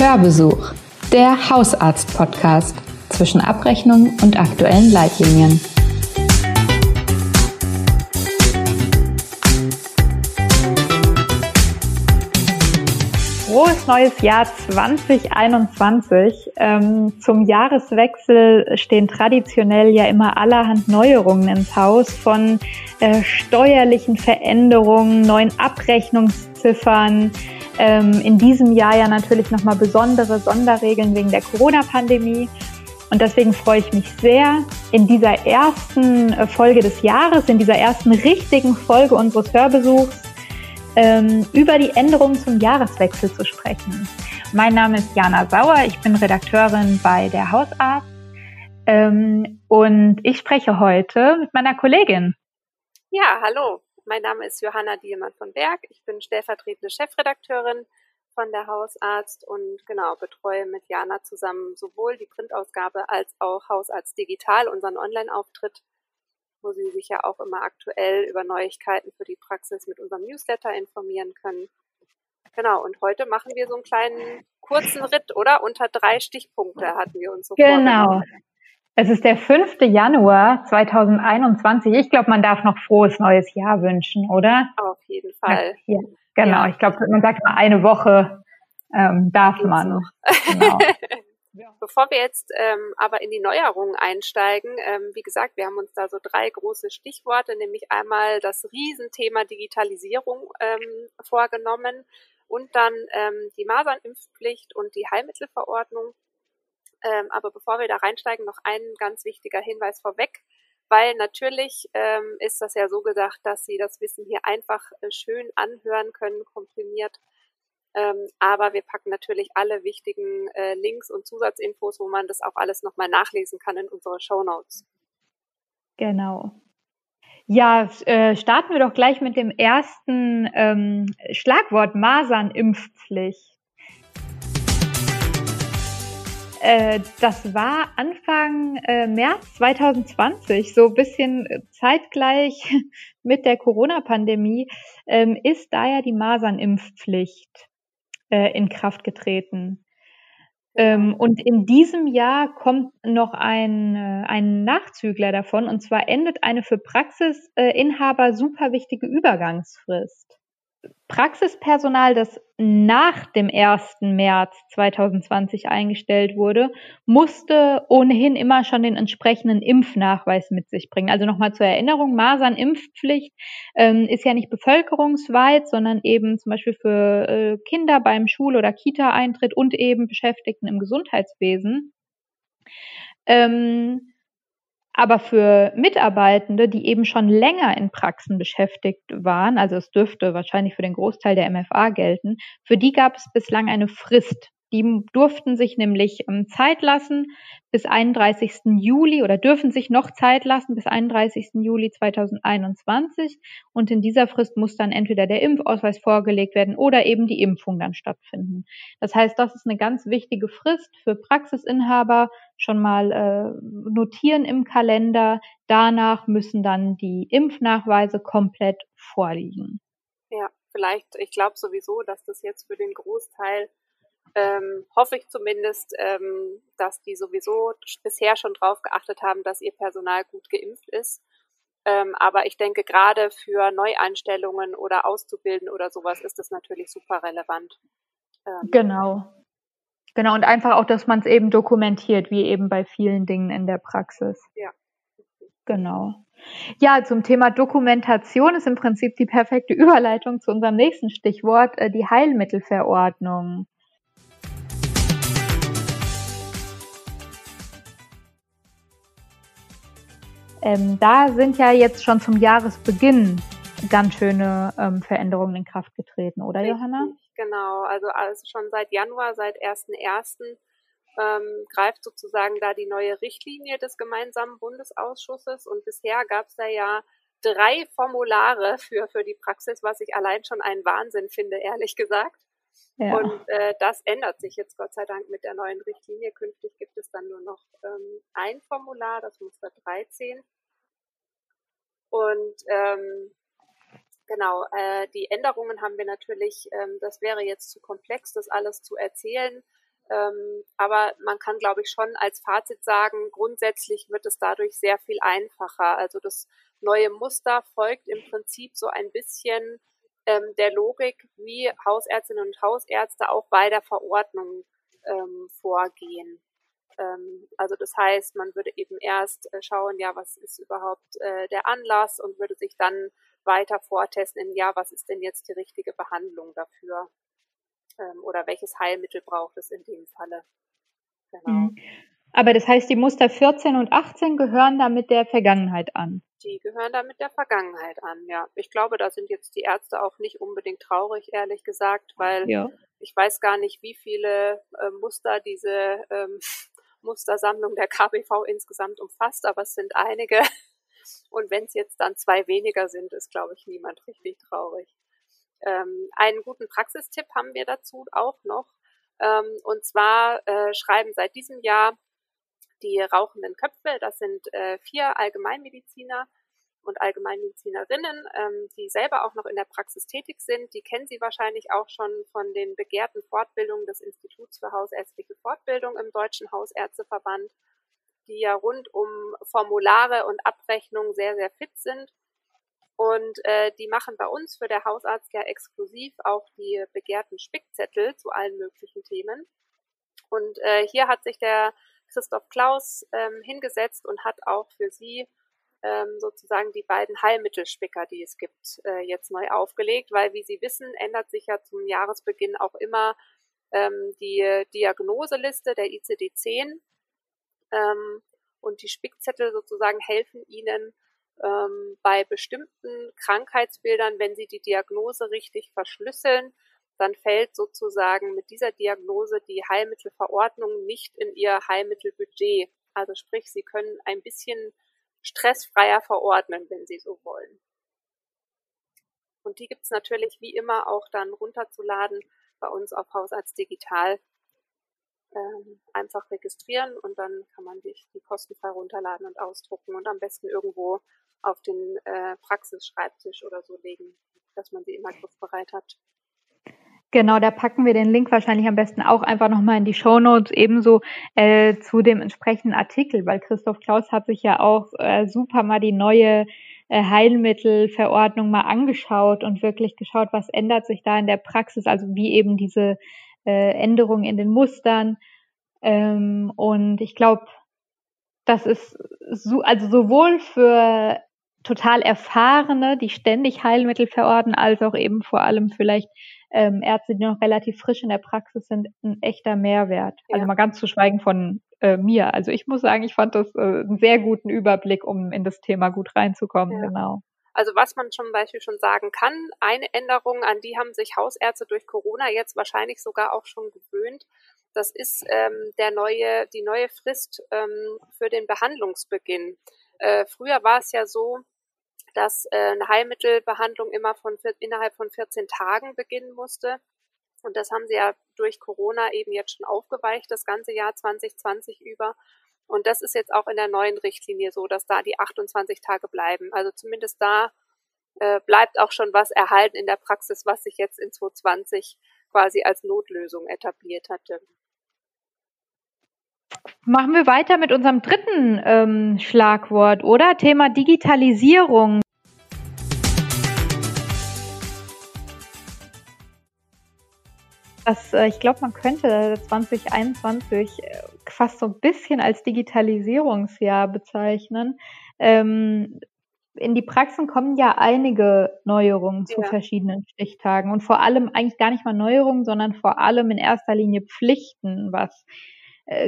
Hörbesuch, der Hausarzt-Podcast zwischen Abrechnung und aktuellen Leitlinien. Frohes neues Jahr 2021. Ähm, zum Jahreswechsel stehen traditionell ja immer allerhand Neuerungen ins Haus von äh, steuerlichen Veränderungen, neuen Abrechnungsziffern. Ähm, in diesem Jahr ja natürlich nochmal besondere Sonderregeln wegen der Corona-Pandemie. Und deswegen freue ich mich sehr, in dieser ersten äh, Folge des Jahres, in dieser ersten richtigen Folge unseres Hörbesuchs, ähm, über die Änderungen zum Jahreswechsel zu sprechen. Mein Name ist Jana Sauer, ich bin Redakteurin bei der Hausarzt ähm, und ich spreche heute mit meiner Kollegin. Ja, hallo, mein Name ist Johanna Dielmann von Berg, ich bin stellvertretende Chefredakteurin von der Hausarzt und genau betreue mit Jana zusammen sowohl die Printausgabe als auch Hausarzt Digital, unseren Online-Auftritt wo Sie sich ja auch immer aktuell über Neuigkeiten für die Praxis mit unserem Newsletter informieren können. Genau, und heute machen wir so einen kleinen kurzen Ritt, oder? Unter drei Stichpunkte hatten wir uns so Genau. Es ist der 5. Januar 2021. Ich glaube, man darf noch frohes neues Jahr wünschen, oder? Auf jeden Fall. Ja, genau, ja. ich glaube, man sagt mal eine Woche ähm, darf Geht's man. Genau. Ja. Bevor wir jetzt ähm, aber in die Neuerungen einsteigen, ähm, wie gesagt, wir haben uns da so drei große Stichworte, nämlich einmal das Riesenthema Digitalisierung ähm, vorgenommen und dann ähm, die Masernimpfpflicht und die Heilmittelverordnung. Ähm, aber bevor wir da reinsteigen, noch ein ganz wichtiger Hinweis vorweg, weil natürlich ähm, ist das ja so gesagt, dass Sie das Wissen hier einfach äh, schön anhören können, komprimiert ähm, aber wir packen natürlich alle wichtigen äh, Links und Zusatzinfos, wo man das auch alles nochmal nachlesen kann in unsere Show Notes. Genau. Ja, äh, starten wir doch gleich mit dem ersten ähm, Schlagwort Masernimpfpflicht. Äh, das war Anfang äh, März 2020, so ein bisschen zeitgleich mit der Corona-Pandemie, ähm, ist da ja die Masernimpfpflicht äh, in Kraft getreten. Ähm, und in diesem Jahr kommt noch ein, äh, ein Nachzügler davon, und zwar endet eine für Praxisinhaber super wichtige Übergangsfrist. Praxispersonal, das nach dem 1. März 2020 eingestellt wurde, musste ohnehin immer schon den entsprechenden Impfnachweis mit sich bringen. Also nochmal zur Erinnerung, Masernimpfpflicht ähm, ist ja nicht bevölkerungsweit, sondern eben zum Beispiel für äh, Kinder beim Schul- oder Kita-Eintritt und eben Beschäftigten im Gesundheitswesen. Ähm, aber für Mitarbeitende, die eben schon länger in Praxen beschäftigt waren, also es dürfte wahrscheinlich für den Großteil der MFA gelten, für die gab es bislang eine Frist. Die durften sich nämlich ähm, Zeit lassen bis 31. Juli oder dürfen sich noch Zeit lassen bis 31. Juli 2021. Und in dieser Frist muss dann entweder der Impfausweis vorgelegt werden oder eben die Impfung dann stattfinden. Das heißt, das ist eine ganz wichtige Frist für Praxisinhaber. Schon mal äh, notieren im Kalender. Danach müssen dann die Impfnachweise komplett vorliegen. Ja, vielleicht, ich glaube sowieso, dass das jetzt für den Großteil ähm, hoffe ich zumindest, ähm, dass die sowieso bisher schon drauf geachtet haben, dass ihr Personal gut geimpft ist. Ähm, aber ich denke, gerade für Neueinstellungen oder Auszubilden oder sowas ist das natürlich super relevant. Ähm, genau. Genau, und einfach auch, dass man es eben dokumentiert, wie eben bei vielen Dingen in der Praxis. Ja. Genau. Ja, zum Thema Dokumentation ist im Prinzip die perfekte Überleitung zu unserem nächsten Stichwort, äh, die Heilmittelverordnung. Ähm, da sind ja jetzt schon zum Jahresbeginn ganz schöne ähm, Veränderungen in Kraft getreten, oder Richtig, Johanna? Genau, also, also schon seit Januar, seit 1.1. Ähm, greift sozusagen da die neue Richtlinie des gemeinsamen Bundesausschusses und bisher gab es da ja drei Formulare für, für die Praxis, was ich allein schon einen Wahnsinn finde, ehrlich gesagt. Ja. Und äh, das ändert sich jetzt Gott sei Dank mit der neuen Richtlinie. Künftig gibt es dann nur noch ähm, ein Formular, das Muster 13. Und ähm, genau, äh, die Änderungen haben wir natürlich, ähm, das wäre jetzt zu komplex, das alles zu erzählen. Ähm, aber man kann, glaube ich, schon als Fazit sagen, grundsätzlich wird es dadurch sehr viel einfacher. Also das neue Muster folgt im Prinzip so ein bisschen ähm, der Logik, wie Hausärztinnen und Hausärzte auch bei der Verordnung ähm, vorgehen. Ähm, also das heißt, man würde eben erst äh, schauen, ja, was ist überhaupt äh, der Anlass und würde sich dann weiter vortesten in, ja, was ist denn jetzt die richtige Behandlung dafür? ähm, oder welches Heilmittel braucht es in dem Falle. Genau. Mhm. Aber das heißt, die Muster 14 und 18 gehören da mit der Vergangenheit an. Die gehören da mit der Vergangenheit an, ja. Ich glaube, da sind jetzt die Ärzte auch nicht unbedingt traurig, ehrlich gesagt, weil ja. ich weiß gar nicht, wie viele äh, Muster diese ähm, Mustersammlung der KBV insgesamt umfasst, aber es sind einige. Und wenn es jetzt dann zwei weniger sind, ist, glaube ich, niemand richtig traurig. Ähm, einen guten Praxistipp haben wir dazu auch noch. Ähm, und zwar äh, schreiben seit diesem Jahr die rauchenden Köpfe, das sind äh, vier Allgemeinmediziner und Allgemeinmedizinerinnen, ähm, die selber auch noch in der Praxis tätig sind. Die kennen Sie wahrscheinlich auch schon von den begehrten Fortbildungen des Instituts für Hausärztliche Fortbildung im Deutschen Hausärzteverband, die ja rund um Formulare und Abrechnung sehr, sehr fit sind und äh, die machen bei uns für der Hausarzt ja exklusiv auch die begehrten Spickzettel zu allen möglichen Themen. Und äh, hier hat sich der Christoph Klaus ähm, hingesetzt und hat auch für sie ähm, sozusagen die beiden Heilmittelspicker, die es gibt, äh, jetzt neu aufgelegt, weil wie Sie wissen, ändert sich ja zum Jahresbeginn auch immer ähm, die Diagnoseliste der ICD-10 ähm, und die Spickzettel sozusagen helfen Ihnen, ähm, bei bestimmten Krankheitsbildern, wenn sie die Diagnose richtig verschlüsseln, dann fällt sozusagen mit dieser Diagnose die Heilmittelverordnung nicht in ihr Heilmittelbudget. Also sprich, sie können ein bisschen stressfreier verordnen, wenn sie so wollen. Und die gibt's natürlich wie immer auch dann runterzuladen bei uns auf Hausarzt Digital. Ähm, einfach registrieren und dann kann man die, die kostenfrei runterladen und ausdrucken und am besten irgendwo auf den äh, Praxisschreibtisch oder so legen, dass man sie immer griffbereit hat. Genau, da packen wir den Link wahrscheinlich am besten auch einfach nochmal in die Show Notes ebenso äh, zu dem entsprechenden Artikel, weil Christoph Klaus hat sich ja auch äh, super mal die neue äh, Heilmittelverordnung mal angeschaut und wirklich geschaut, was ändert sich da in der Praxis, also wie eben diese äh, Änderungen in den Mustern. Ähm, und ich glaube, das ist so, also sowohl für total erfahrene, die ständig Heilmittel verordnen, als auch eben vor allem vielleicht ähm, Ärzte, die noch relativ frisch in der Praxis sind, ein echter Mehrwert. Ja. Also mal ganz zu schweigen von äh, mir. Also ich muss sagen, ich fand das äh, einen sehr guten Überblick, um in das Thema gut reinzukommen. Ja. Genau. Also was man zum Beispiel schon sagen kann, eine Änderung, an die haben sich Hausärzte durch Corona jetzt wahrscheinlich sogar auch schon gewöhnt. Das ist ähm, der neue, die neue Frist ähm, für den Behandlungsbeginn. Äh, früher war es ja so, dass äh, eine Heilmittelbehandlung immer von innerhalb von 14 Tagen beginnen musste. Und das haben sie ja durch Corona eben jetzt schon aufgeweicht, das ganze Jahr 2020 über. Und das ist jetzt auch in der neuen Richtlinie so, dass da die 28 Tage bleiben. Also zumindest da äh, bleibt auch schon was erhalten in der Praxis, was sich jetzt in 2020 quasi als Notlösung etabliert hatte. Machen wir weiter mit unserem dritten ähm, Schlagwort, oder? Thema Digitalisierung. Das, äh, ich glaube, man könnte 2021 äh, fast so ein bisschen als Digitalisierungsjahr bezeichnen. Ähm, in die Praxen kommen ja einige Neuerungen zu ja. verschiedenen Stichtagen und vor allem eigentlich gar nicht mal Neuerungen, sondern vor allem in erster Linie Pflichten, was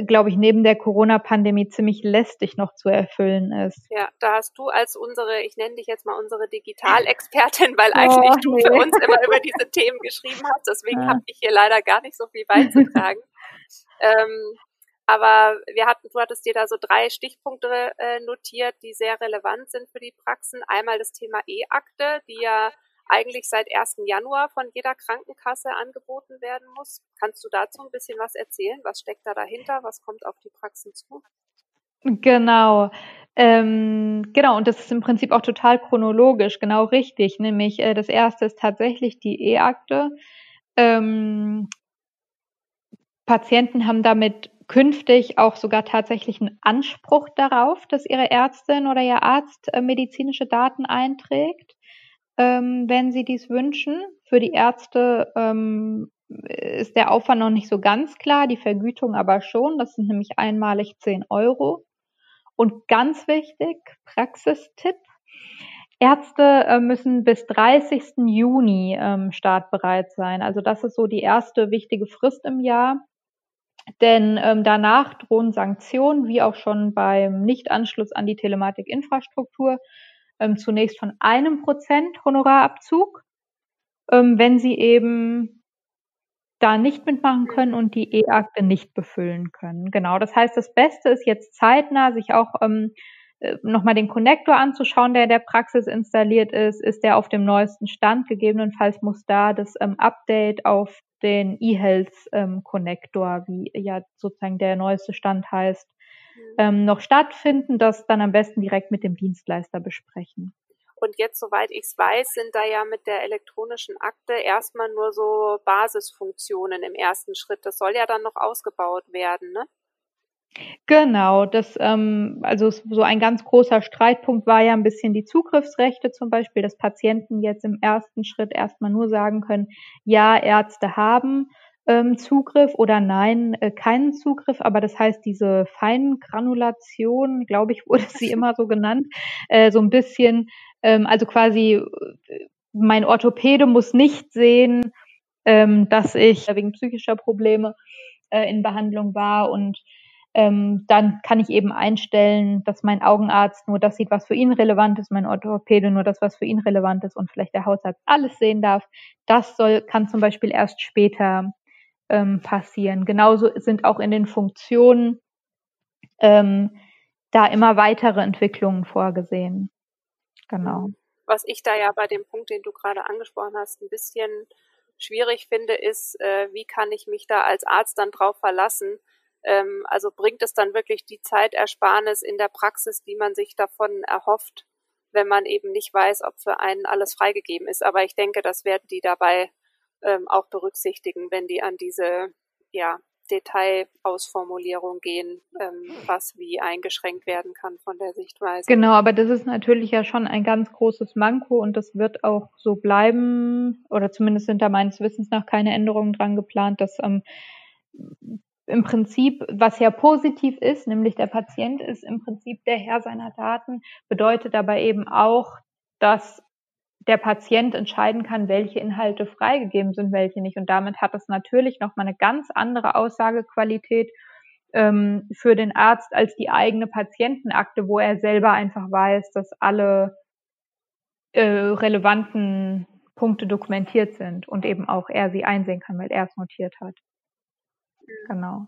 glaube ich, neben der Corona-Pandemie ziemlich lästig noch zu erfüllen ist. Ja, da hast du als unsere, ich nenne dich jetzt mal unsere Digitalexpertin, weil eigentlich oh, du nee. für uns immer über diese Themen geschrieben hast. Deswegen ja. habe ich hier leider gar nicht so viel beizutragen. ähm, aber wir hatten, du hattest dir da so drei Stichpunkte äh, notiert, die sehr relevant sind für die Praxen. Einmal das Thema E-Akte, die ja eigentlich seit 1. Januar von jeder Krankenkasse angeboten werden muss. Kannst du dazu ein bisschen was erzählen? Was steckt da dahinter? Was kommt auf die Praxen zu? Genau. Ähm, genau, und das ist im Prinzip auch total chronologisch, genau richtig. Nämlich äh, das erste ist tatsächlich die E-Akte. Ähm, Patienten haben damit künftig auch sogar tatsächlich einen Anspruch darauf, dass ihre Ärztin oder ihr Arzt äh, medizinische Daten einträgt, ähm, wenn sie dies wünschen. Für die Ärzte ähm, ist der Aufwand noch nicht so ganz klar, die Vergütung aber schon. Das sind nämlich einmalig 10 Euro. Und ganz wichtig, Praxistipp. Ärzte äh, müssen bis 30. Juni ähm, startbereit sein. Also das ist so die erste wichtige Frist im Jahr. Denn ähm, danach drohen Sanktionen, wie auch schon beim Nichtanschluss an die Telematikinfrastruktur, ähm, zunächst von einem Prozent Honorarabzug, ähm, wenn sie eben da nicht mitmachen können und die E-Akte nicht befüllen können. Genau, das heißt, das Beste ist jetzt zeitnah, sich auch ähm, äh, nochmal den Connector anzuschauen, der in der Praxis installiert ist. Ist der auf dem neuesten Stand? Gegebenenfalls muss da das ähm, Update auf den eHealth ähm, wie ja sozusagen der neueste Stand heißt. Ähm, noch stattfinden. Das dann am besten direkt mit dem Dienstleister besprechen. Und jetzt, soweit ich es weiß, sind da ja mit der elektronischen Akte erstmal nur so Basisfunktionen im ersten Schritt. Das soll ja dann noch ausgebaut werden, ne? Genau, das, ähm, also so ein ganz großer Streitpunkt war ja ein bisschen die Zugriffsrechte zum Beispiel, dass Patienten jetzt im ersten Schritt erstmal nur sagen können, ja, Ärzte haben ähm, Zugriff oder nein, äh, keinen Zugriff. Aber das heißt, diese Feingranulation, glaube ich, wurde sie immer so genannt, äh, so ein bisschen, ähm, also quasi äh, mein Orthopäde muss nicht sehen, ähm, dass ich wegen psychischer Probleme äh, in Behandlung war und ähm, dann kann ich eben einstellen, dass mein Augenarzt nur das sieht, was für ihn relevant ist, mein Orthopäde nur das, was für ihn relevant ist und vielleicht der Hausarzt alles sehen darf. Das soll, kann zum Beispiel erst später ähm, passieren. Genauso sind auch in den Funktionen ähm, da immer weitere Entwicklungen vorgesehen. Genau. Was ich da ja bei dem Punkt, den du gerade angesprochen hast, ein bisschen schwierig finde, ist, äh, wie kann ich mich da als Arzt dann drauf verlassen, ähm, also bringt es dann wirklich die Zeitersparnis in der Praxis, die man sich davon erhofft, wenn man eben nicht weiß, ob für einen alles freigegeben ist. Aber ich denke, das werden die dabei ähm, auch berücksichtigen, wenn die an diese ja, Detailausformulierung gehen, ähm, was wie eingeschränkt werden kann von der Sichtweise. Genau, aber das ist natürlich ja schon ein ganz großes Manko und das wird auch so bleiben, oder zumindest sind da meines Wissens nach keine Änderungen dran geplant, dass ähm, im Prinzip, was ja positiv ist, nämlich der Patient ist im Prinzip der Herr seiner Daten, bedeutet aber eben auch, dass der Patient entscheiden kann, welche Inhalte freigegeben sind, welche nicht. Und damit hat es natürlich nochmal eine ganz andere Aussagequalität ähm, für den Arzt als die eigene Patientenakte, wo er selber einfach weiß, dass alle äh, relevanten Punkte dokumentiert sind und eben auch er sie einsehen kann, weil er es notiert hat. Genau.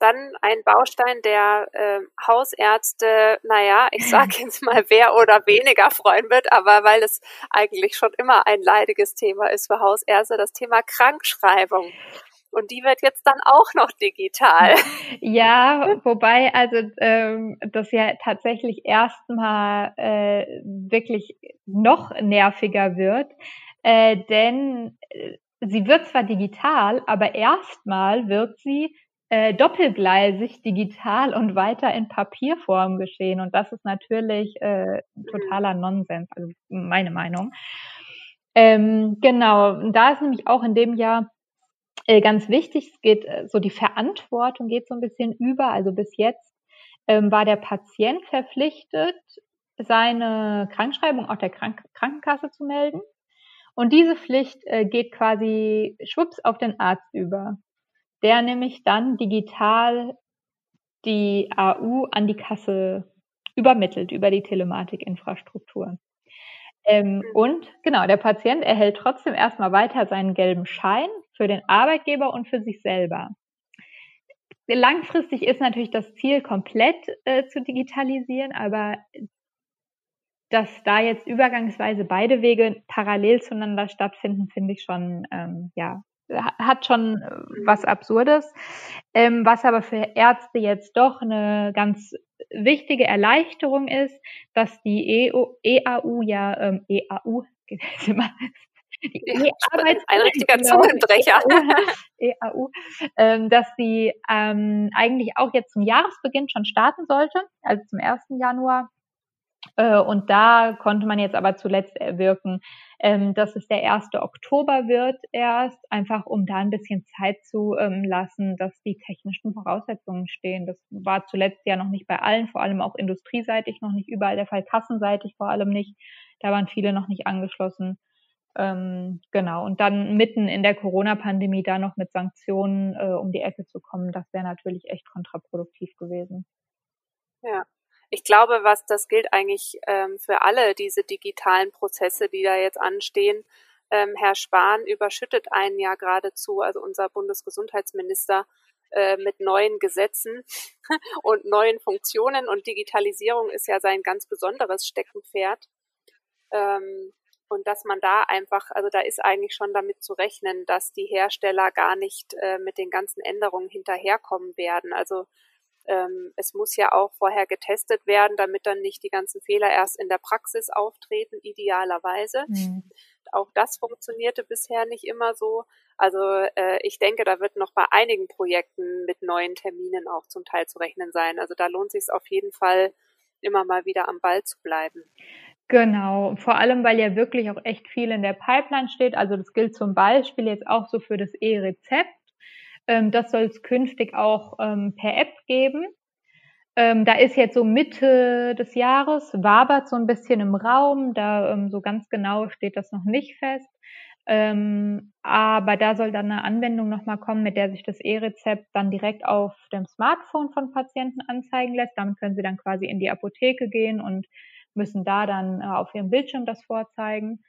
Dann ein Baustein der äh, Hausärzte, naja, ich sage jetzt mal, wer oder weniger freuen wird, aber weil es eigentlich schon immer ein leidiges Thema ist für Hausärzte, das Thema Krankschreibung. Und die wird jetzt dann auch noch digital. Ja, wobei also ähm, das ja tatsächlich erstmal äh, wirklich noch nerviger wird, äh, denn äh, sie wird zwar digital, aber erstmal wird sie äh, doppelgleisig digital und weiter in Papierform geschehen. Und das ist natürlich äh, totaler Nonsens, also meine Meinung. Ähm, genau, da ist nämlich auch in dem Jahr äh, ganz wichtig, es geht äh, so die Verantwortung geht so ein bisschen über. Also bis jetzt ähm, war der Patient verpflichtet, seine Krankschreibung auch der Krank Krankenkasse zu melden. Und diese Pflicht äh, geht quasi schwupps auf den Arzt über, der nämlich dann digital die AU an die Kasse übermittelt über die Telematikinfrastruktur. Ähm, und genau, der Patient erhält trotzdem erstmal weiter seinen gelben Schein für den Arbeitgeber und für sich selber. Langfristig ist natürlich das Ziel, komplett äh, zu digitalisieren, aber dass da jetzt übergangsweise beide Wege parallel zueinander stattfinden, finde ich schon, ähm, ja, hat schon äh, was Absurdes. Ähm, was aber für Ärzte jetzt doch eine ganz wichtige Erleichterung ist, dass die EU, EAU ja, ähm, EAU, Die ein richtiger Zungenbrecher. EAU, ähm, dass sie ähm, eigentlich auch jetzt zum Jahresbeginn schon starten sollte, also zum 1. Januar. Äh, und da konnte man jetzt aber zuletzt erwirken, ähm, dass es der 1. Oktober wird erst, einfach um da ein bisschen Zeit zu ähm, lassen, dass die technischen Voraussetzungen stehen. Das war zuletzt ja noch nicht bei allen, vor allem auch industrieseitig noch nicht überall der Fall, kassenseitig vor allem nicht. Da waren viele noch nicht angeschlossen. Ähm, genau, und dann mitten in der Corona-Pandemie da noch mit Sanktionen äh, um die Ecke zu kommen, das wäre natürlich echt kontraproduktiv gewesen. Ja, ich glaube, was das gilt eigentlich ähm, für alle diese digitalen Prozesse, die da jetzt anstehen. Ähm, Herr Spahn überschüttet einen ja geradezu, also unser Bundesgesundheitsminister, äh, mit neuen Gesetzen und neuen Funktionen und Digitalisierung ist ja sein ganz besonderes Steckenpferd. Ähm, und dass man da einfach, also da ist eigentlich schon damit zu rechnen, dass die Hersteller gar nicht äh, mit den ganzen Änderungen hinterherkommen werden. Also ähm, es muss ja auch vorher getestet werden, damit dann nicht die ganzen Fehler erst in der Praxis auftreten, idealerweise. Mhm. Auch das funktionierte bisher nicht immer so. Also äh, ich denke, da wird noch bei einigen Projekten mit neuen Terminen auch zum Teil zu rechnen sein. Also da lohnt sich es auf jeden Fall, immer mal wieder am Ball zu bleiben. Genau, vor allem, weil ja wirklich auch echt viel in der Pipeline steht. Also das gilt zum Beispiel jetzt auch so für das E-Rezept. Ähm, das soll es künftig auch ähm, per App geben. Ähm, da ist jetzt so Mitte des Jahres, wabert so ein bisschen im Raum, da ähm, so ganz genau steht das noch nicht fest. Ähm, aber da soll dann eine Anwendung nochmal kommen, mit der sich das E-Rezept dann direkt auf dem Smartphone von Patienten anzeigen lässt. Damit können sie dann quasi in die Apotheke gehen und müssen da dann äh, auf ihrem Bildschirm das vorzeigen.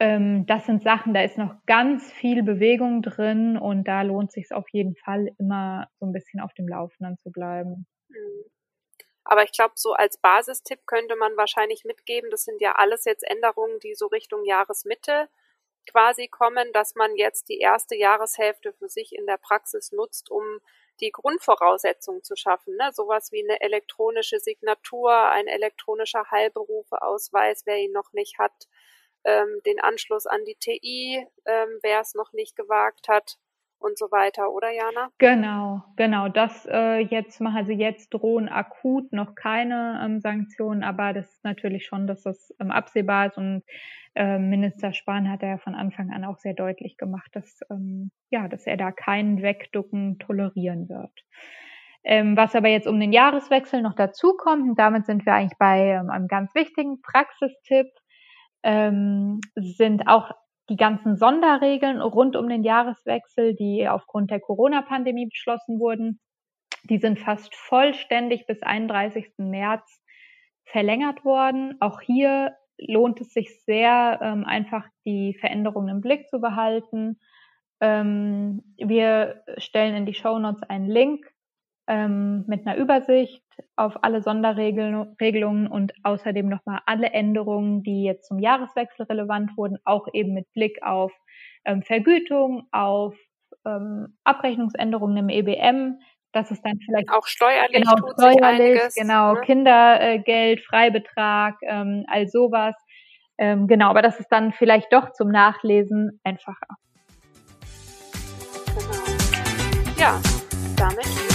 Ähm, das sind Sachen, da ist noch ganz viel Bewegung drin und da lohnt sich auf jeden Fall immer so ein bisschen auf dem Laufenden zu bleiben. Mhm. Aber ich glaube, so als Basistipp könnte man wahrscheinlich mitgeben, das sind ja alles jetzt Änderungen, die so Richtung Jahresmitte quasi kommen, dass man jetzt die erste Jahreshälfte für sich in der Praxis nutzt, um die Grundvoraussetzungen zu schaffen. Ne? Sowas wie eine elektronische Signatur, ein elektronischer Heilberufeausweis, wer ihn noch nicht hat, ähm, den Anschluss an die TI, ähm, wer es noch nicht gewagt hat und so weiter, oder Jana? Genau, genau. Das äh, jetzt machen also jetzt drohen akut noch keine ähm, Sanktionen, aber das ist natürlich schon, dass das ähm, absehbar ist und äh, Minister Spahn hat ja von Anfang an auch sehr deutlich gemacht, dass ähm, ja, dass er da keinen Wegducken tolerieren wird. Ähm, was aber jetzt um den Jahreswechsel noch dazu kommt, und damit sind wir eigentlich bei ähm, einem ganz wichtigen Praxistipp, ähm, sind auch die ganzen Sonderregeln rund um den Jahreswechsel, die aufgrund der Corona-Pandemie beschlossen wurden, die sind fast vollständig bis 31. März verlängert worden. Auch hier lohnt es sich sehr, ähm, einfach die Veränderungen im Blick zu behalten. Ähm, wir stellen in die Show Notes einen Link ähm, mit einer Übersicht auf alle Sonderregelungen und außerdem nochmal alle Änderungen, die jetzt zum Jahreswechsel relevant wurden, auch eben mit Blick auf ähm, Vergütung, auf ähm, Abrechnungsänderungen im EBM, dass es dann vielleicht auch steuerlich, genau, steuerlich, einiges, genau, ne? Kindergeld, Freibetrag, ähm, all sowas. Ähm, genau, aber das ist dann vielleicht doch zum Nachlesen einfacher. Genau. Ja, damit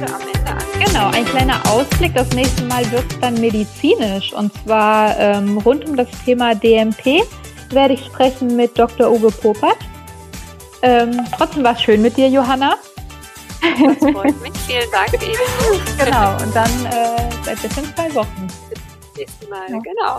heute am Ende angekommen. Genau, ein kleiner Ausblick. Das nächste Mal wird es dann medizinisch und zwar ähm, rund um das Thema DMP werde ich sprechen mit Dr. Uwe Popert. Ähm, trotzdem war es schön mit dir, Johanna. Das freut mich. Vielen Dank, Ebenso. Genau, und dann äh, seit bis in zwei Wochen. Bis zum nächsten Mal, ja. genau.